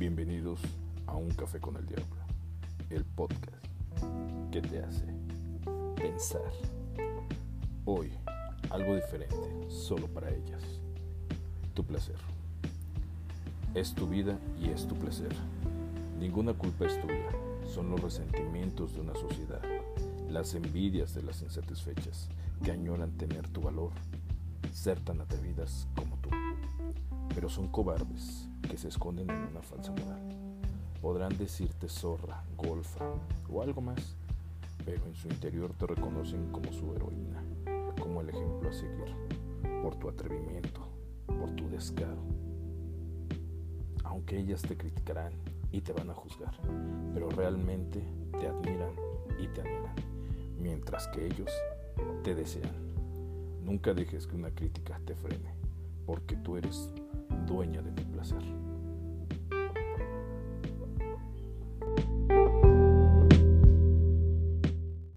Bienvenidos a Un Café con el Diablo, el podcast que te hace pensar. Hoy, algo diferente, solo para ellas. Tu placer. Es tu vida y es tu placer. Ninguna culpa es tuya, son los resentimientos de una sociedad, las envidias de las insatisfechas que añoran tener tu valor, ser tan atrevidas como pero son cobardes que se esconden en una falsa moral. Podrán decirte zorra, golfa o algo más, pero en su interior te reconocen como su heroína, como el ejemplo a seguir, por tu atrevimiento, por tu descaro. Aunque ellas te criticarán y te van a juzgar, pero realmente te admiran y te anhelan, mientras que ellos te desean. Nunca dejes que una crítica te frene, porque tú eres dueña de tu placer.